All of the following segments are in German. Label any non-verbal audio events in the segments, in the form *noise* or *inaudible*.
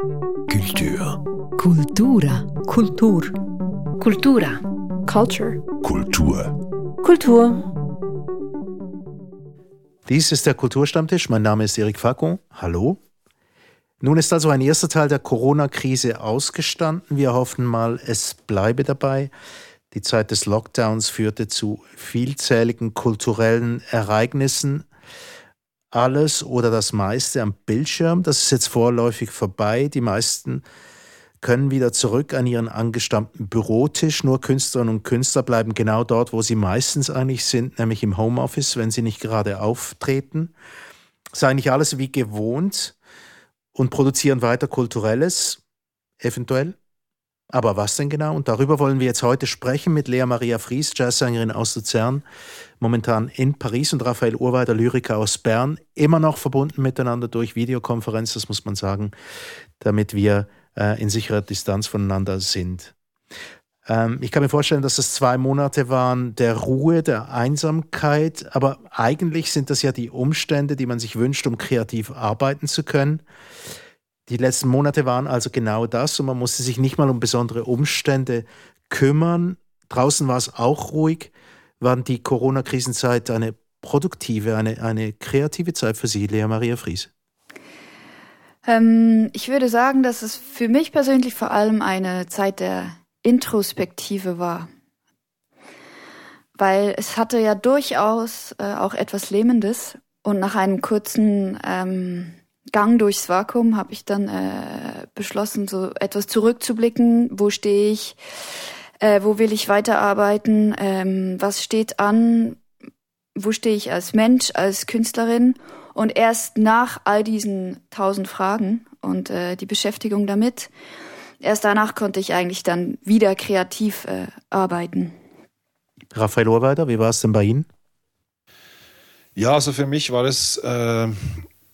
Kultur. Kultura. Kultur. Kultura. Culture. Kultur. Kultur. Dies ist der Kulturstammtisch. Mein Name ist Eric Facon. Hallo. Nun ist also ein erster Teil der Corona-Krise ausgestanden. Wir hoffen mal, es bleibe dabei. Die Zeit des Lockdowns führte zu vielzähligen kulturellen Ereignissen. Alles oder das meiste am Bildschirm. Das ist jetzt vorläufig vorbei. Die meisten können wieder zurück an ihren angestammten Bürotisch. Nur Künstlerinnen und Künstler bleiben genau dort, wo sie meistens eigentlich sind, nämlich im Homeoffice, wenn sie nicht gerade auftreten. Es ist eigentlich alles wie gewohnt und produzieren weiter Kulturelles, eventuell. Aber was denn genau? Und darüber wollen wir jetzt heute sprechen mit Lea Maria Fries, Jazzsängerin aus Luzern, momentan in Paris und Raphael Urweider, Lyriker aus Bern, immer noch verbunden miteinander durch Videokonferenz, das muss man sagen, damit wir äh, in sicherer Distanz voneinander sind. Ähm, ich kann mir vorstellen, dass es zwei Monate waren der Ruhe, der Einsamkeit, aber eigentlich sind das ja die Umstände, die man sich wünscht, um kreativ arbeiten zu können. Die letzten Monate waren also genau das und man musste sich nicht mal um besondere Umstände kümmern. Draußen war es auch ruhig. Waren die Corona-Krisenzeit eine produktive, eine, eine kreative Zeit für Sie, Lea Maria Fries? Ähm, ich würde sagen, dass es für mich persönlich vor allem eine Zeit der Introspektive war. Weil es hatte ja durchaus äh, auch etwas Lähmendes und nach einem kurzen ähm, Gang durchs Vakuum habe ich dann äh, beschlossen, so etwas zurückzublicken. Wo stehe ich? Äh, wo will ich weiterarbeiten? Ähm, was steht an? Wo stehe ich als Mensch, als Künstlerin? Und erst nach all diesen tausend Fragen und äh, die Beschäftigung damit, erst danach konnte ich eigentlich dann wieder kreativ äh, arbeiten. Raphael Ohrweider, wie war es denn bei Ihnen? Ja, also für mich war es äh,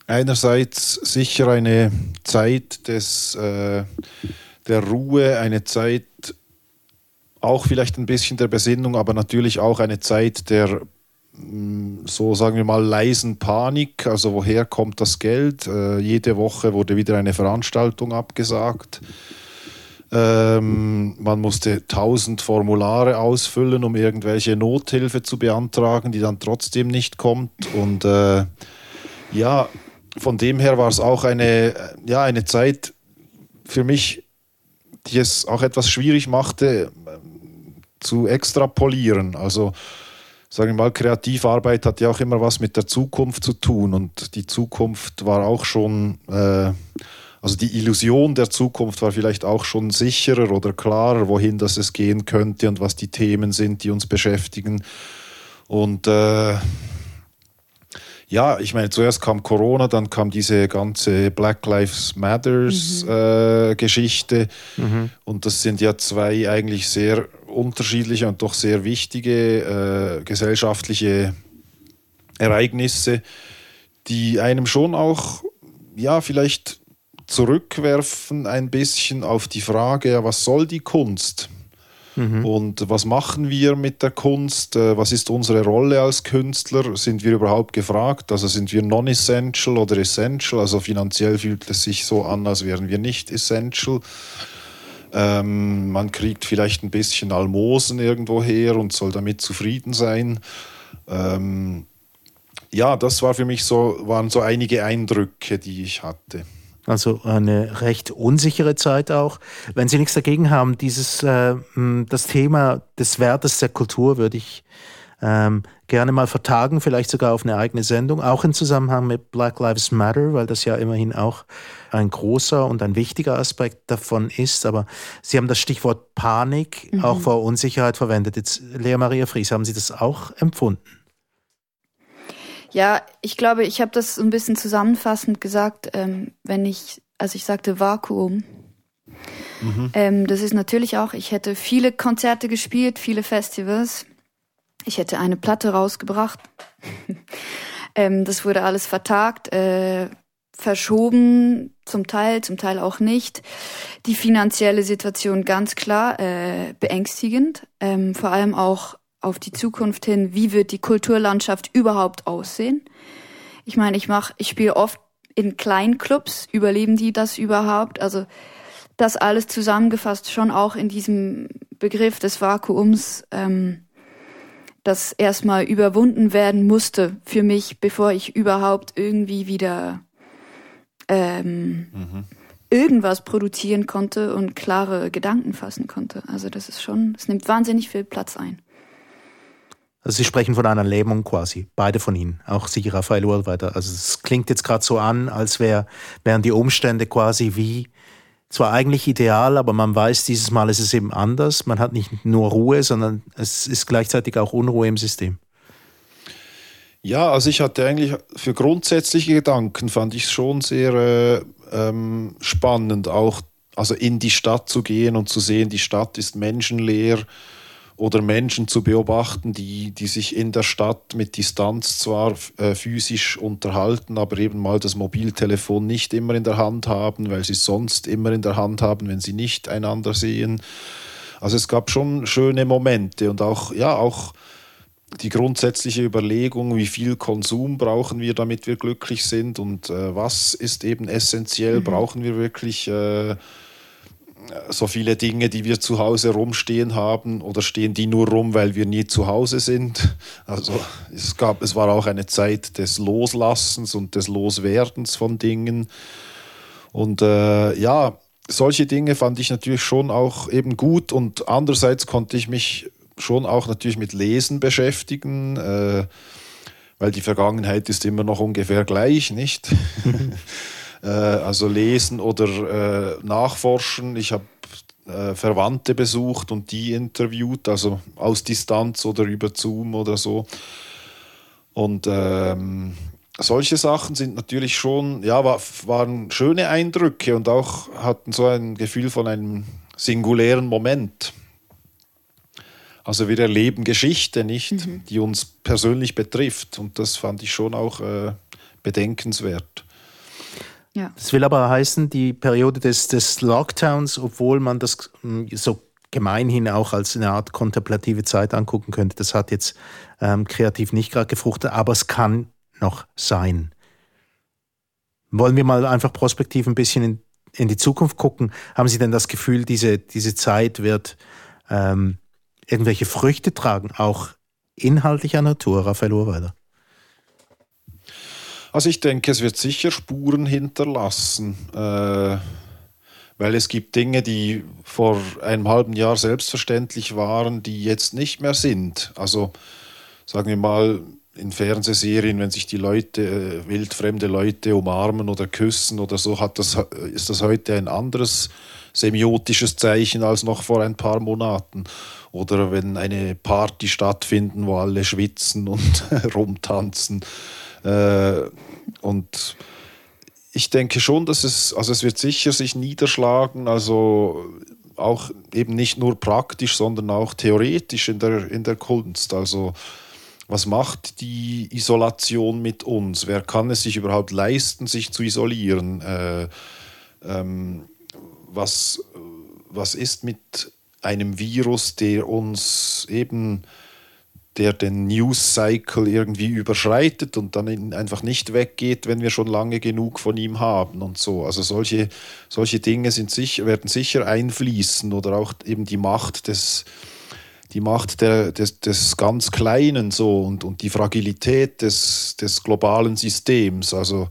einerseits sicher eine Zeit des, äh, der Ruhe, eine Zeit auch vielleicht ein bisschen der Besinnung, aber natürlich auch eine Zeit der mm, so sagen wir mal leisen Panik, also woher kommt das Geld? Äh, jede Woche wurde wieder eine Veranstaltung abgesagt. Ähm, man musste tausend Formulare ausfüllen, um irgendwelche Nothilfe zu beantragen, die dann trotzdem nicht kommt. Und äh, ja, von dem her war es auch eine, ja, eine Zeit für mich, die es auch etwas schwierig machte, zu extrapolieren. Also, sagen wir mal, Kreativarbeit hat ja auch immer was mit der Zukunft zu tun und die Zukunft war auch schon, äh, also die Illusion der Zukunft war vielleicht auch schon sicherer oder klarer, wohin das es gehen könnte und was die Themen sind, die uns beschäftigen. Und äh, ja, ich meine, zuerst kam Corona, dann kam diese ganze Black Lives Matters mhm. äh, Geschichte. Mhm. Und das sind ja zwei eigentlich sehr unterschiedliche und doch sehr wichtige äh, gesellschaftliche Ereignisse, die einem schon auch, ja, vielleicht zurückwerfen ein bisschen auf die Frage, ja, was soll die Kunst? Mhm. Und was machen wir mit der Kunst? Äh, was ist unsere Rolle als Künstler? Sind wir überhaupt gefragt? Also sind wir non-essential oder essential? Also finanziell fühlt es sich so an, als wären wir nicht essential. Ähm, man kriegt vielleicht ein bisschen Almosen irgendwo her und soll damit zufrieden sein. Ähm, ja, das war für mich so, waren so einige Eindrücke, die ich hatte. Also eine recht unsichere Zeit auch. Wenn Sie nichts dagegen haben, dieses äh, das Thema des Wertes der Kultur würde ich ähm, gerne mal vertagen, vielleicht sogar auf eine eigene Sendung, auch im Zusammenhang mit Black Lives Matter, weil das ja immerhin auch ein großer und ein wichtiger Aspekt davon ist. Aber Sie haben das Stichwort Panik mhm. auch vor Unsicherheit verwendet. Jetzt, Lea Maria Fries, haben Sie das auch empfunden? Ja, ich glaube, ich habe das so ein bisschen zusammenfassend gesagt, ähm, wenn ich, als ich sagte Vakuum. Mhm. Ähm, das ist natürlich auch, ich hätte viele Konzerte gespielt, viele Festivals. Ich hätte eine Platte rausgebracht. *laughs* ähm, das wurde alles vertagt, äh, verschoben, zum Teil, zum Teil auch nicht. Die finanzielle Situation ganz klar äh, beängstigend, ähm, vor allem auch auf die Zukunft hin, wie wird die Kulturlandschaft überhaupt aussehen? Ich meine, ich mache, ich spiele oft in Kleinclubs, überleben die das überhaupt? Also das alles zusammengefasst schon auch in diesem Begriff des Vakuums, ähm, das erstmal überwunden werden musste für mich, bevor ich überhaupt irgendwie wieder ähm, mhm. irgendwas produzieren konnte und klare Gedanken fassen konnte. Also das ist schon, es nimmt wahnsinnig viel Platz ein. Also Sie sprechen von einer Lähmung quasi, beide von Ihnen, auch Sie, Raphael Urweiter. Also es klingt jetzt gerade so an, als wär, wären die Umstände quasi wie, zwar eigentlich ideal, aber man weiß, dieses Mal ist es eben anders. Man hat nicht nur Ruhe, sondern es ist gleichzeitig auch Unruhe im System. Ja, also ich hatte eigentlich für grundsätzliche Gedanken fand ich es schon sehr äh, ähm, spannend, auch also in die Stadt zu gehen und zu sehen, die Stadt ist menschenleer oder Menschen zu beobachten, die, die sich in der Stadt mit Distanz zwar äh, physisch unterhalten, aber eben mal das Mobiltelefon nicht immer in der Hand haben, weil sie es sonst immer in der Hand haben, wenn sie nicht einander sehen. Also es gab schon schöne Momente und auch, ja, auch die grundsätzliche Überlegung, wie viel Konsum brauchen wir, damit wir glücklich sind und äh, was ist eben essentiell, mhm. brauchen wir wirklich äh, so viele Dinge, die wir zu Hause rumstehen haben oder stehen die nur rum, weil wir nie zu Hause sind. Also es gab, es war auch eine Zeit des Loslassens und des Loswerdens von Dingen. Und äh, ja, solche Dinge fand ich natürlich schon auch eben gut und andererseits konnte ich mich schon auch natürlich mit Lesen beschäftigen, äh, weil die Vergangenheit ist immer noch ungefähr gleich, nicht? *laughs* Äh, also lesen oder äh, nachforschen. Ich habe äh, Verwandte besucht und die interviewt, also aus Distanz oder über Zoom oder so. Und ähm, solche Sachen sind natürlich schon, ja, war, waren schöne Eindrücke und auch hatten so ein Gefühl von einem singulären Moment. Also wir erleben Geschichte nicht, mhm. die uns persönlich betrifft. Und das fand ich schon auch äh, bedenkenswert. Ja. Das will aber heißen, die Periode des, des Lockdowns, obwohl man das hm, so gemeinhin auch als eine Art kontemplative Zeit angucken könnte, das hat jetzt ähm, kreativ nicht gerade gefruchtet, aber es kann noch sein. Wollen wir mal einfach prospektiv ein bisschen in, in die Zukunft gucken? Haben Sie denn das Gefühl, diese, diese Zeit wird ähm, irgendwelche Früchte tragen, auch inhaltlicher Natur, Raphael Urweiler? Also ich denke, es wird sicher Spuren hinterlassen, äh, weil es gibt Dinge, die vor einem halben Jahr selbstverständlich waren, die jetzt nicht mehr sind. Also sagen wir mal in Fernsehserien, wenn sich die Leute, äh, wildfremde Leute umarmen oder küssen oder so, hat das, ist das heute ein anderes semiotisches Zeichen als noch vor ein paar Monaten. Oder wenn eine Party stattfinden, wo alle schwitzen und *laughs* rumtanzen. Äh, und ich denke schon, dass es, also es wird sicher sich niederschlagen, also auch eben nicht nur praktisch, sondern auch theoretisch in der, in der Kunst. Also was macht die Isolation mit uns? Wer kann es sich überhaupt leisten, sich zu isolieren? Äh, ähm, was, was ist mit einem Virus, der uns eben der den News Cycle irgendwie überschreitet und dann einfach nicht weggeht, wenn wir schon lange genug von ihm haben und so. Also solche, solche Dinge sind sicher, werden sicher einfließen oder auch eben die Macht des, die Macht der, des, des ganz Kleinen so und, und die Fragilität des, des globalen Systems. Also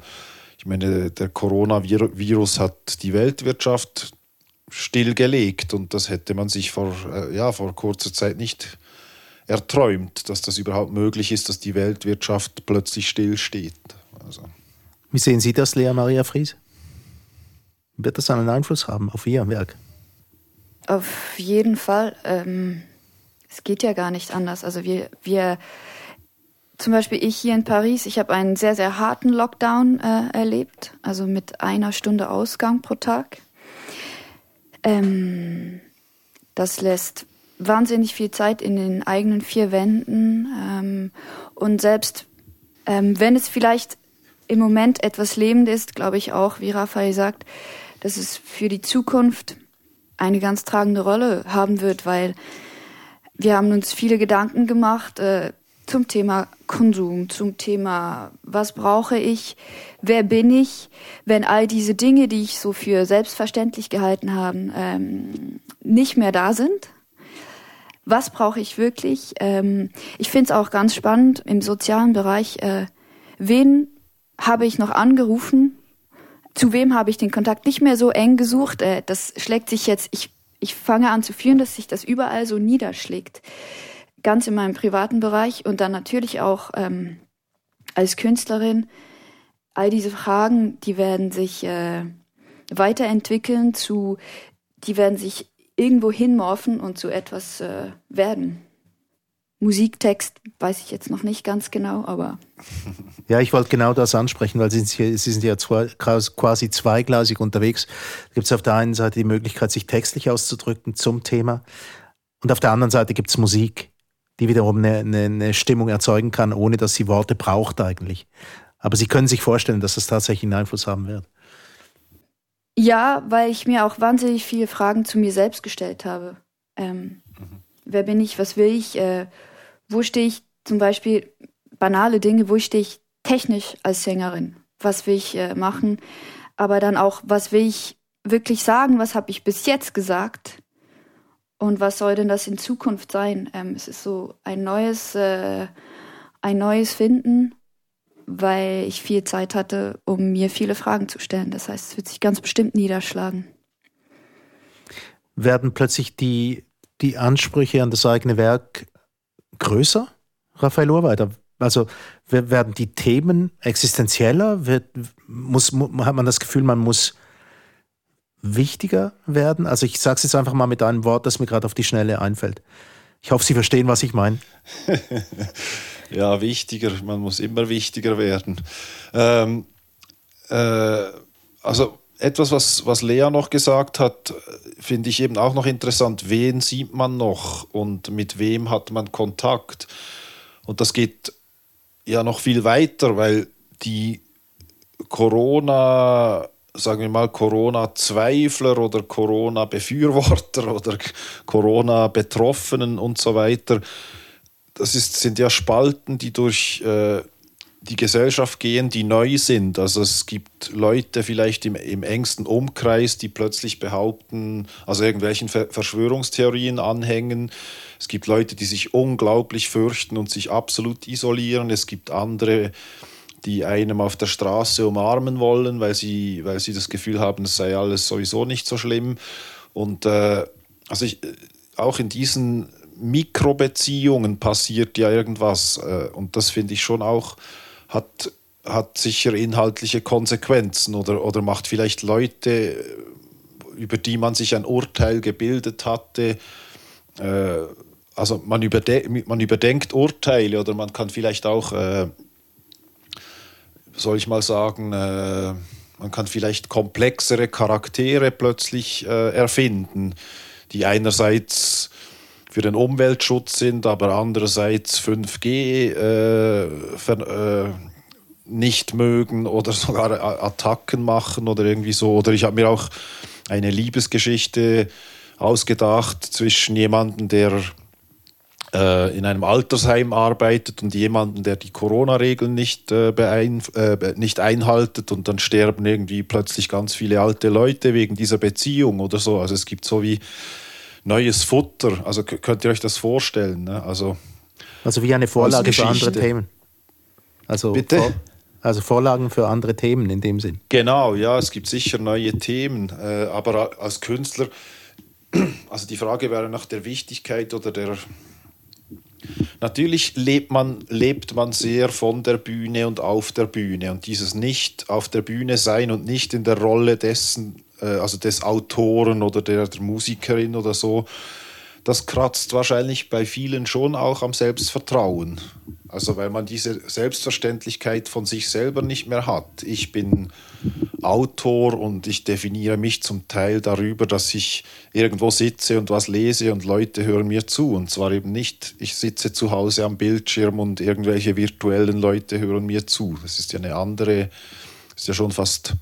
ich meine, der Coronavirus hat die Weltwirtschaft stillgelegt und das hätte man sich vor, äh, ja, vor kurzer Zeit nicht erträumt, dass das überhaupt möglich ist, dass die Weltwirtschaft plötzlich stillsteht. Also. Wie sehen Sie das, Lea Maria Fries? Wird das einen Einfluss haben auf Ihr Werk? Auf jeden Fall. Ähm, es geht ja gar nicht anders. Also wir, wir, zum Beispiel ich hier in Paris, ich habe einen sehr, sehr harten Lockdown äh, erlebt, also mit einer Stunde Ausgang pro Tag. Ähm, das lässt wahnsinnig viel Zeit in den eigenen vier Wänden. Ähm, und selbst ähm, wenn es vielleicht im Moment etwas lebend ist, glaube ich auch, wie Raphael sagt, dass es für die Zukunft eine ganz tragende Rolle haben wird, weil wir haben uns viele Gedanken gemacht, äh, zum Thema Konsum, zum Thema, was brauche ich, wer bin ich, wenn all diese Dinge, die ich so für selbstverständlich gehalten habe, ähm, nicht mehr da sind. Was brauche ich wirklich? Ähm, ich finde es auch ganz spannend im sozialen Bereich, äh, wen habe ich noch angerufen, zu wem habe ich den Kontakt nicht mehr so eng gesucht. Äh, das schlägt sich jetzt, ich, ich fange an zu fühlen, dass sich das überall so niederschlägt ganz in meinem privaten Bereich und dann natürlich auch ähm, als Künstlerin. All diese Fragen, die werden sich äh, weiterentwickeln zu, die werden sich irgendwo hinmorphen und zu etwas äh, werden. Musiktext weiß ich jetzt noch nicht ganz genau, aber. *laughs* Ja, ich wollte genau das ansprechen, weil Sie sind, ja quasi zweigleisig unterwegs. Gibt es auf der einen Seite die Möglichkeit, sich textlich auszudrücken zum Thema und auf der anderen Seite gibt es Musik die wiederum eine, eine, eine Stimmung erzeugen kann, ohne dass sie Worte braucht eigentlich. Aber Sie können sich vorstellen, dass das tatsächlich einen Einfluss haben wird. Ja, weil ich mir auch wahnsinnig viele Fragen zu mir selbst gestellt habe. Ähm, mhm. Wer bin ich? Was will ich? Äh, wo stehe ich? Zum Beispiel banale Dinge. Wo stehe ich technisch als Sängerin? Was will ich äh, machen? Aber dann auch, was will ich wirklich sagen? Was habe ich bis jetzt gesagt? Und was soll denn das in Zukunft sein? Ähm, es ist so ein neues, äh, ein neues Finden, weil ich viel Zeit hatte, um mir viele Fragen zu stellen. Das heißt, es wird sich ganz bestimmt niederschlagen. Werden plötzlich die, die Ansprüche an das eigene Werk größer, Raphael Urweiter? Also werden die Themen existenzieller? Wird, muss, hat man das Gefühl, man muss wichtiger werden? Also ich sage es jetzt einfach mal mit einem Wort, das mir gerade auf die Schnelle einfällt. Ich hoffe, Sie verstehen, was ich meine. *laughs* ja, wichtiger. Man muss immer wichtiger werden. Ähm, äh, also etwas, was, was Lea noch gesagt hat, finde ich eben auch noch interessant. Wen sieht man noch und mit wem hat man Kontakt? Und das geht ja noch viel weiter, weil die Corona- sagen wir mal, Corona-Zweifler oder Corona-Befürworter *laughs* oder Corona-Betroffenen und so weiter. Das ist, sind ja Spalten, die durch äh, die Gesellschaft gehen, die neu sind. Also es gibt Leute vielleicht im, im engsten Umkreis, die plötzlich behaupten, also irgendwelchen Verschwörungstheorien anhängen. Es gibt Leute, die sich unglaublich fürchten und sich absolut isolieren. Es gibt andere, die einem auf der Straße umarmen wollen, weil sie, weil sie das Gefühl haben, es sei alles sowieso nicht so schlimm. Und äh, also ich, auch in diesen Mikrobeziehungen passiert ja irgendwas. Äh, und das finde ich schon auch, hat, hat sicher inhaltliche Konsequenzen oder, oder macht vielleicht Leute, über die man sich ein Urteil gebildet hatte, äh, also man, überde man überdenkt Urteile oder man kann vielleicht auch äh, soll ich mal sagen, äh, man kann vielleicht komplexere Charaktere plötzlich äh, erfinden, die einerseits für den Umweltschutz sind, aber andererseits 5G äh, ver, äh, nicht mögen oder *laughs* sogar Attacken machen oder irgendwie so. Oder ich habe mir auch eine Liebesgeschichte ausgedacht zwischen jemandem, der äh, in einem Altersheim arbeitet und jemanden, der die Corona-Regeln nicht, äh, äh, nicht einhaltet und dann sterben irgendwie plötzlich ganz viele alte Leute wegen dieser Beziehung oder so. Also es gibt so wie neues Futter. Also könnt ihr euch das vorstellen? Ne? Also, also wie eine Vorlage für andere Themen. Also Bitte? Vor, also Vorlagen für andere Themen in dem Sinn. Genau, ja, es gibt sicher neue Themen. Äh, aber als Künstler, *clears throat* also die Frage wäre nach der Wichtigkeit oder der Natürlich lebt man, lebt man sehr von der Bühne und auf der Bühne. Und dieses nicht auf der Bühne sein und nicht in der Rolle dessen, äh, also des Autoren oder der, der Musikerin oder so, das kratzt wahrscheinlich bei vielen schon auch am Selbstvertrauen. Also weil man diese Selbstverständlichkeit von sich selber nicht mehr hat. Ich bin Autor und ich definiere mich zum Teil darüber, dass ich irgendwo sitze und was lese und Leute hören mir zu. Und zwar eben nicht, ich sitze zu Hause am Bildschirm und irgendwelche virtuellen Leute hören mir zu. Das ist ja eine andere, ist ja schon fast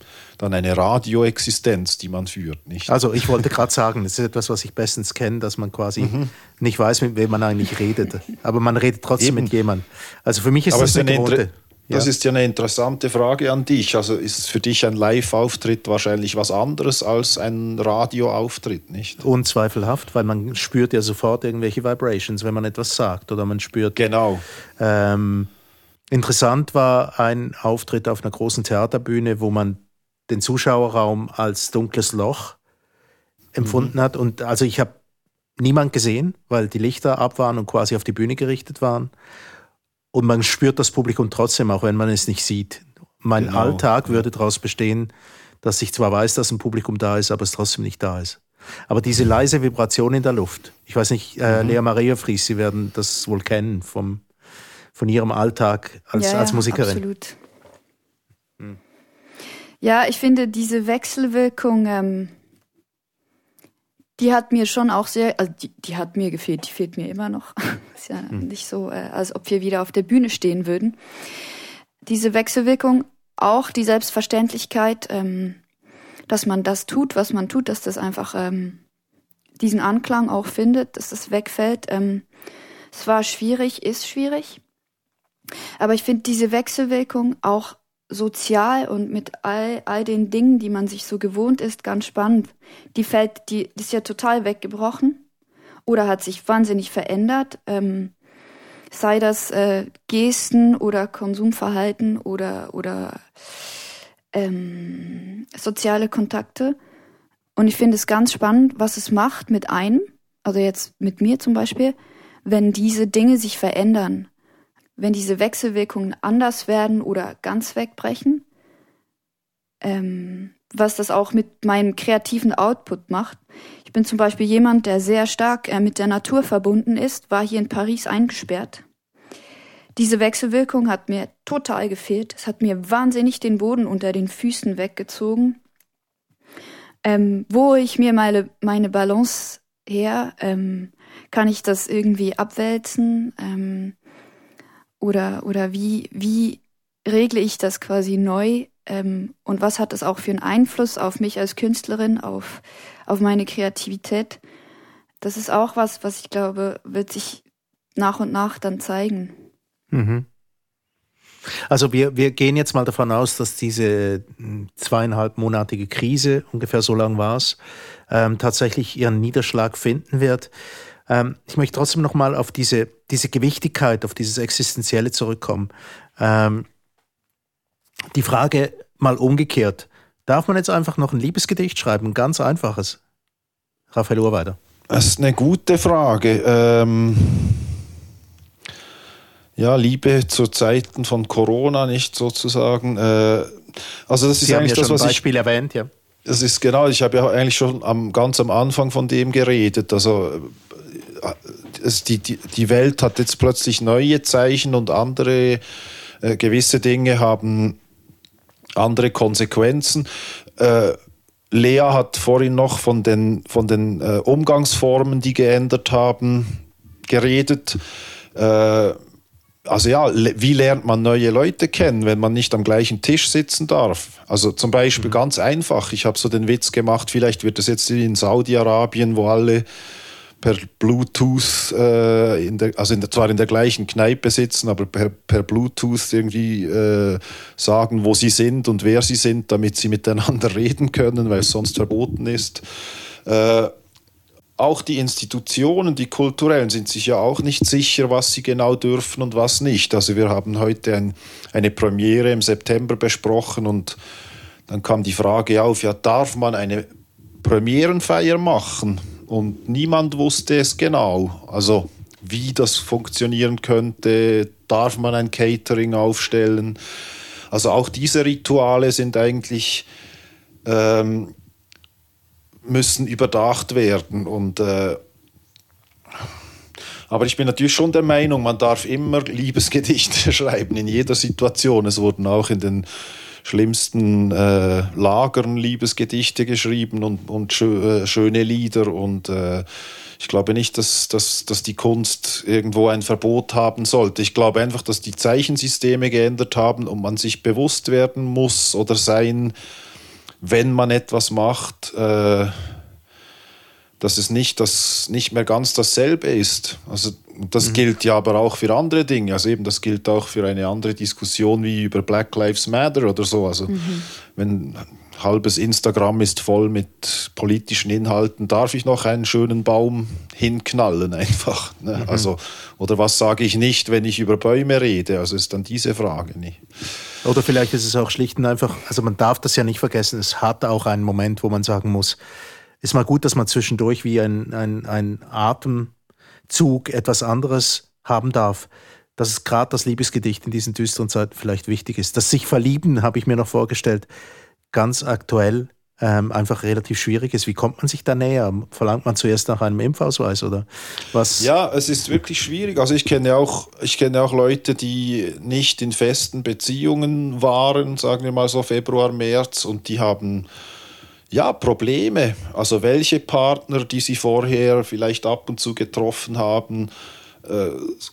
dann eine Radioexistenz, die man führt, nicht? Also ich wollte gerade sagen, das ist etwas, was ich bestens kenne, dass man quasi mhm. nicht weiß, mit wem man eigentlich redet. Aber man redet trotzdem Eben. mit jemandem. Also für mich ist Aber das eine gewohnte. Das ja. ist ja eine interessante Frage an dich. Also ist für dich ein Live-Auftritt wahrscheinlich was anderes als ein Radioauftritt, nicht? Unzweifelhaft, weil man spürt ja sofort irgendwelche Vibrations, wenn man etwas sagt oder man spürt. Genau. Ähm, interessant war ein Auftritt auf einer großen Theaterbühne, wo man den Zuschauerraum als dunkles Loch empfunden mhm. hat. Und also ich habe niemand gesehen, weil die Lichter ab waren und quasi auf die Bühne gerichtet waren. Und man spürt das Publikum trotzdem, auch wenn man es nicht sieht. Mein genau. Alltag würde daraus bestehen, dass ich zwar weiß, dass ein Publikum da ist, aber es trotzdem nicht da ist. Aber diese leise Vibration in der Luft, ich weiß nicht, äh, mhm. Lea Maria Fries, Sie werden das wohl kennen vom, von Ihrem Alltag als, ja, als Musikerin. Absolut. Ja, ich finde diese Wechselwirkung, ähm, die hat mir schon auch sehr, also die, die hat mir gefehlt, die fehlt mir immer noch. *laughs* ist ja hm. nicht so, äh, als ob wir wieder auf der Bühne stehen würden. Diese Wechselwirkung, auch die Selbstverständlichkeit, ähm, dass man das tut, was man tut, dass das einfach ähm, diesen Anklang auch findet, dass das wegfällt. Ähm, es war schwierig, ist schwierig. Aber ich finde diese Wechselwirkung auch sozial und mit all, all den Dingen, die man sich so gewohnt ist, ganz spannend. Die fällt, die, ist ja total weggebrochen oder hat sich wahnsinnig verändert. Ähm, sei das äh, Gesten oder Konsumverhalten oder, oder ähm, soziale Kontakte. Und ich finde es ganz spannend, was es macht mit einem, also jetzt mit mir zum Beispiel, wenn diese Dinge sich verändern wenn diese Wechselwirkungen anders werden oder ganz wegbrechen, ähm, was das auch mit meinem kreativen Output macht. Ich bin zum Beispiel jemand, der sehr stark äh, mit der Natur verbunden ist, war hier in Paris eingesperrt. Diese Wechselwirkung hat mir total gefehlt. Es hat mir wahnsinnig den Boden unter den Füßen weggezogen. Ähm, wo ich mir meine, meine Balance her, ähm, kann ich das irgendwie abwälzen? Ähm, oder, oder wie, wie regle ich das quasi neu? Ähm, und was hat das auch für einen Einfluss auf mich als Künstlerin, auf, auf meine Kreativität? Das ist auch was, was ich glaube, wird sich nach und nach dann zeigen. Mhm. Also wir, wir gehen jetzt mal davon aus, dass diese hm, zweieinhalbmonatige Krise, ungefähr so lang war es, ähm, tatsächlich ihren Niederschlag finden wird. Ähm, ich möchte trotzdem nochmal auf diese, diese Gewichtigkeit, auf dieses Existenzielle zurückkommen. Ähm, die Frage mal umgekehrt. Darf man jetzt einfach noch ein Liebesgedicht schreiben? Ein ganz einfaches. Raphael Urweider. Das ist eine gute Frage. Ähm ja, Liebe zu Zeiten von Corona nicht sozusagen. Äh, also das Sie ist eigentlich ja das, was Beispiel ich erwähnt, ja. Das ist genau, ich habe ja eigentlich schon am, ganz am Anfang von dem geredet. Also es, die, die, die Welt hat jetzt plötzlich neue Zeichen und andere äh, gewisse Dinge haben andere Konsequenzen. Äh, Lea hat vorhin noch von den, von den äh, Umgangsformen, die geändert haben, geredet. Äh, also ja, wie lernt man neue Leute kennen, wenn man nicht am gleichen Tisch sitzen darf? Also zum Beispiel mhm. ganz einfach, ich habe so den Witz gemacht, vielleicht wird es jetzt in Saudi-Arabien, wo alle per Bluetooth, äh, in der, also in der, zwar in der gleichen Kneipe sitzen, aber per, per Bluetooth irgendwie äh, sagen, wo sie sind und wer sie sind, damit sie miteinander *laughs* reden können, weil es sonst verboten ist. Äh, auch die Institutionen, die kulturellen, sind sich ja auch nicht sicher, was sie genau dürfen und was nicht. Also wir haben heute ein, eine Premiere im September besprochen und dann kam die Frage auf, ja, darf man eine Premierenfeier machen? Und niemand wusste es genau. Also wie das funktionieren könnte, darf man ein Catering aufstellen. Also auch diese Rituale sind eigentlich ähm, müssen überdacht werden und äh, aber ich bin natürlich schon der Meinung, man darf immer Liebesgedichte *laughs* schreiben in jeder Situation. Es wurden auch in den schlimmsten äh, Lagern Liebesgedichte geschrieben und, und schö äh, schöne Lieder. Und äh, ich glaube nicht, dass, dass, dass die Kunst irgendwo ein Verbot haben sollte. Ich glaube einfach, dass die Zeichensysteme geändert haben und man sich bewusst werden muss oder sein wenn man etwas macht, äh, dass es nicht, das, nicht mehr ganz dasselbe ist. Also das mhm. gilt ja aber auch für andere Dinge. Also eben, das gilt auch für eine andere Diskussion wie über Black Lives Matter oder so. Also mhm. wenn halbes Instagram ist voll mit politischen Inhalten, darf ich noch einen schönen Baum hinknallen einfach. Ne? Mhm. Also, oder was sage ich nicht, wenn ich über Bäume rede? Also ist dann diese Frage nicht. Oder vielleicht ist es auch schlicht und einfach, also man darf das ja nicht vergessen, es hat auch einen Moment, wo man sagen muss, ist mal gut, dass man zwischendurch wie ein, ein, ein Atemzug etwas anderes haben darf. Dass es gerade das Liebesgedicht in diesen düsteren Zeiten vielleicht wichtig ist. Das sich verlieben, habe ich mir noch vorgestellt, ganz aktuell ähm, einfach relativ schwierig ist. Wie kommt man sich da näher? Verlangt man zuerst nach einem Impfausweis oder was? Ja, es ist wirklich schwierig. Also ich kenne auch, ich kenne auch Leute, die nicht in festen Beziehungen waren, sagen wir mal so Februar, März, und die haben ja, Probleme. Also welche Partner, die Sie vorher vielleicht ab und zu getroffen haben, äh,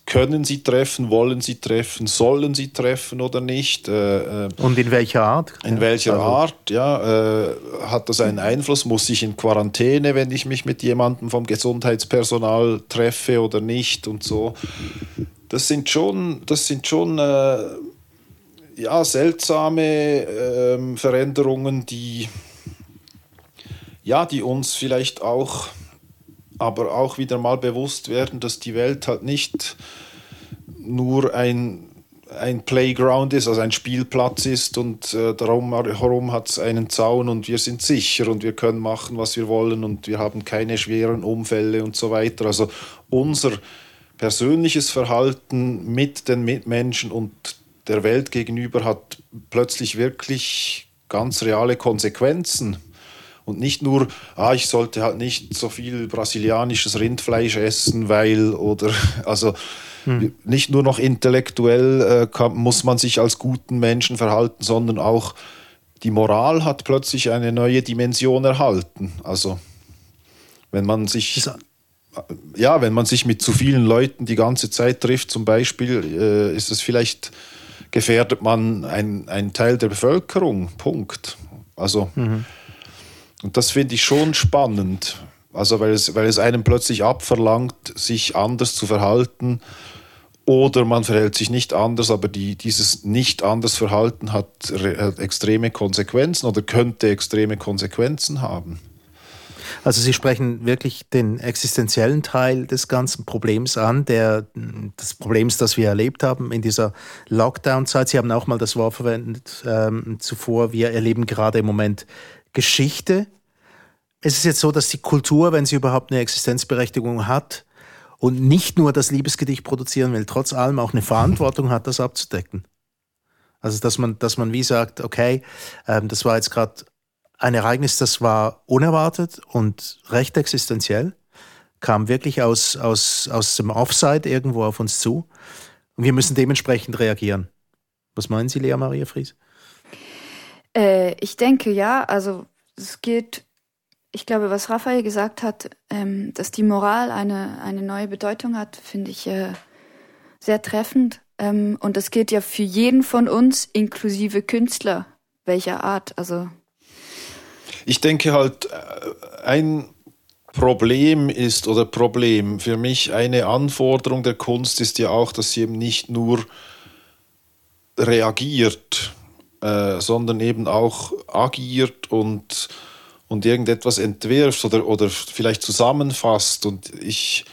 können Sie treffen, wollen Sie treffen, sollen Sie treffen oder nicht? Äh, äh und in welcher Art? In welcher also. Art, ja. Äh, hat das einen Einfluss? Muss ich in Quarantäne, wenn ich mich mit jemandem vom Gesundheitspersonal treffe oder nicht und so? Das sind schon, das sind schon ja, seltsame ähm, Veränderungen, die ja, die uns vielleicht auch, aber auch wieder mal bewusst werden, dass die Welt halt nicht nur ein, ein Playground ist, also ein Spielplatz ist und äh, darum herum hat es einen Zaun und wir sind sicher und wir können machen, was wir wollen und wir haben keine schweren Unfälle und so weiter. Also unser persönliches Verhalten mit den Mitmenschen und der Welt gegenüber hat plötzlich wirklich ganz reale Konsequenzen. Und nicht nur, ah, ich sollte halt nicht so viel brasilianisches Rindfleisch essen, weil, oder, *laughs* also hm. nicht nur noch intellektuell äh, kann, muss man sich als guten Menschen verhalten, sondern auch die Moral hat plötzlich eine neue Dimension erhalten. Also, wenn man sich. Ja, wenn man sich mit zu vielen Leuten die ganze Zeit trifft, zum Beispiel, äh, ist es vielleicht, gefährdet man einen Teil der Bevölkerung. Punkt. Also. Mhm. Und das finde ich schon spannend. Also weil es, weil es einem plötzlich abverlangt, sich anders zu verhalten. Oder man verhält sich nicht anders, aber die, dieses nicht anders Verhalten hat, hat extreme Konsequenzen oder könnte extreme Konsequenzen haben. Also Sie sprechen wirklich den existenziellen Teil des ganzen Problems an, der, des Problems, das wir erlebt haben in dieser Lockdown-Zeit. Sie haben auch mal das Wort verwendet ähm, zuvor. Wir erleben gerade im Moment Geschichte. Es ist jetzt so, dass die Kultur, wenn sie überhaupt eine Existenzberechtigung hat und nicht nur das Liebesgedicht produzieren will, trotz allem auch eine Verantwortung hat, das abzudecken. Also dass man, dass man wie sagt, okay, ähm, das war jetzt gerade ein Ereignis, das war unerwartet und recht existenziell, kam wirklich aus, aus, aus dem Offside irgendwo auf uns zu. Und wir müssen dementsprechend reagieren. Was meinen Sie, Lea Maria Fries? Äh, ich denke ja, also es geht, ich glaube, was Raphael gesagt hat, ähm, dass die Moral eine, eine neue Bedeutung hat, finde ich äh, sehr treffend. Ähm, und das gilt ja für jeden von uns, inklusive Künstler, welcher Art. Also ich denke halt, äh, ein Problem ist oder Problem für mich eine Anforderung der Kunst ist ja auch, dass sie eben nicht nur reagiert, äh, sondern eben auch agiert und, und irgendetwas entwirft oder, oder vielleicht zusammenfasst. Und ich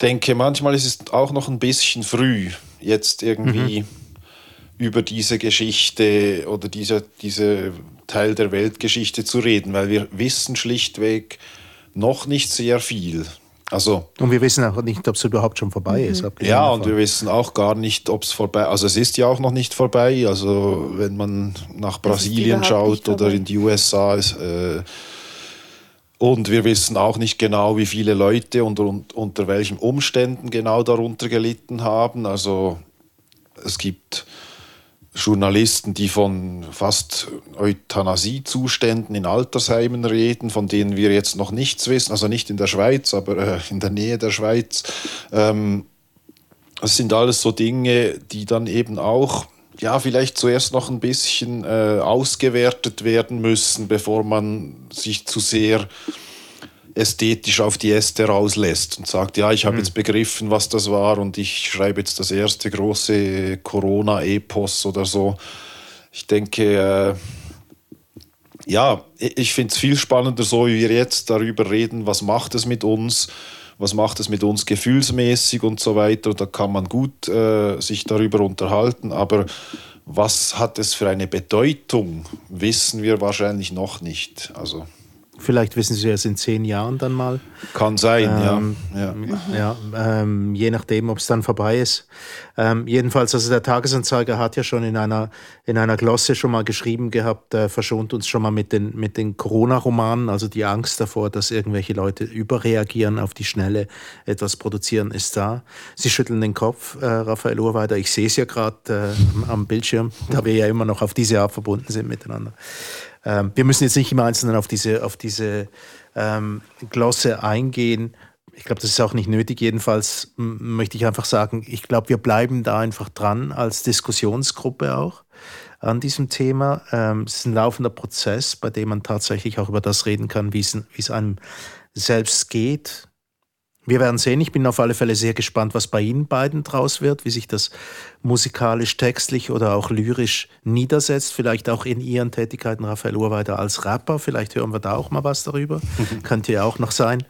denke, manchmal ist es auch noch ein bisschen früh, jetzt irgendwie mhm. über diese Geschichte oder diese, diese Teil der Weltgeschichte zu reden, weil wir wissen schlichtweg noch nicht sehr viel. Also, und wir wissen auch nicht, ob es überhaupt schon vorbei ist. Mhm. Ja, und wir wissen auch gar nicht, ob es vorbei ist. Also es ist ja auch noch nicht vorbei. Also wenn man nach Brasilien schaut oder in die USA ist, äh, und wir wissen auch nicht genau, wie viele Leute und, und unter welchen Umständen genau darunter gelitten haben. Also es gibt Journalisten, die von fast Euthanasiezuständen in Altersheimen reden, von denen wir jetzt noch nichts wissen, also nicht in der Schweiz, aber äh, in der Nähe der Schweiz. Ähm, das sind alles so Dinge, die dann eben auch ja, vielleicht zuerst noch ein bisschen äh, ausgewertet werden müssen, bevor man sich zu sehr ästhetisch auf die Äste rauslässt und sagt, ja, ich habe mhm. jetzt begriffen, was das war und ich schreibe jetzt das erste große Corona-Epos oder so. Ich denke, äh, ja, ich finde es viel spannender, so wie wir jetzt darüber reden, was macht es mit uns, was macht es mit uns gefühlsmäßig und so weiter. Und da kann man gut äh, sich darüber unterhalten, aber was hat es für eine Bedeutung, wissen wir wahrscheinlich noch nicht. Also Vielleicht wissen Sie es in zehn Jahren dann mal. Kann sein, ähm, ja. ja. ja ähm, je nachdem, ob es dann vorbei ist. Ähm, jedenfalls, also der Tagesanzeiger hat ja schon in einer, in einer Glosse schon mal geschrieben gehabt, äh, verschont uns schon mal mit den, mit den Corona-Romanen, also die Angst davor, dass irgendwelche Leute überreagieren auf die Schnelle, etwas produzieren, ist da. Sie schütteln den Kopf, äh, Raphael Urweider. Ich sehe es ja gerade äh, am Bildschirm, da wir ja immer noch auf diese Art verbunden sind miteinander. Ähm, wir müssen jetzt nicht im Einzelnen auf diese, auf diese ähm, Glosse eingehen. Ich glaube, das ist auch nicht nötig. Jedenfalls möchte ich einfach sagen, ich glaube, wir bleiben da einfach dran als Diskussionsgruppe auch an diesem Thema. Ähm, es ist ein laufender Prozess, bei dem man tatsächlich auch über das reden kann, wie es einem selbst geht, wir werden sehen. Ich bin auf alle Fälle sehr gespannt, was bei Ihnen beiden draus wird, wie sich das musikalisch, textlich oder auch lyrisch niedersetzt. Vielleicht auch in Ihren Tätigkeiten, Raphael Urweiter, als Rapper. Vielleicht hören wir da auch mal was darüber. *laughs* Könnte ja auch noch sein.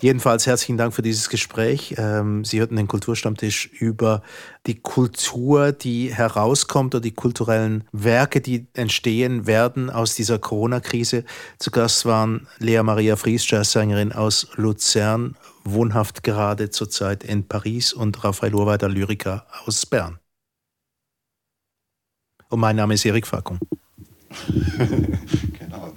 Jedenfalls herzlichen Dank für dieses Gespräch. Ähm, Sie hörten den Kulturstammtisch über die Kultur, die herauskommt oder die kulturellen Werke, die entstehen werden aus dieser Corona-Krise. Zu Gast waren Lea Maria Fries, Jazzsängerin aus Luzern, wohnhaft gerade zurzeit in Paris und Raphael Urweiter, Lyriker aus Bern. Und mein Name ist Erik Fackung. *laughs* genau.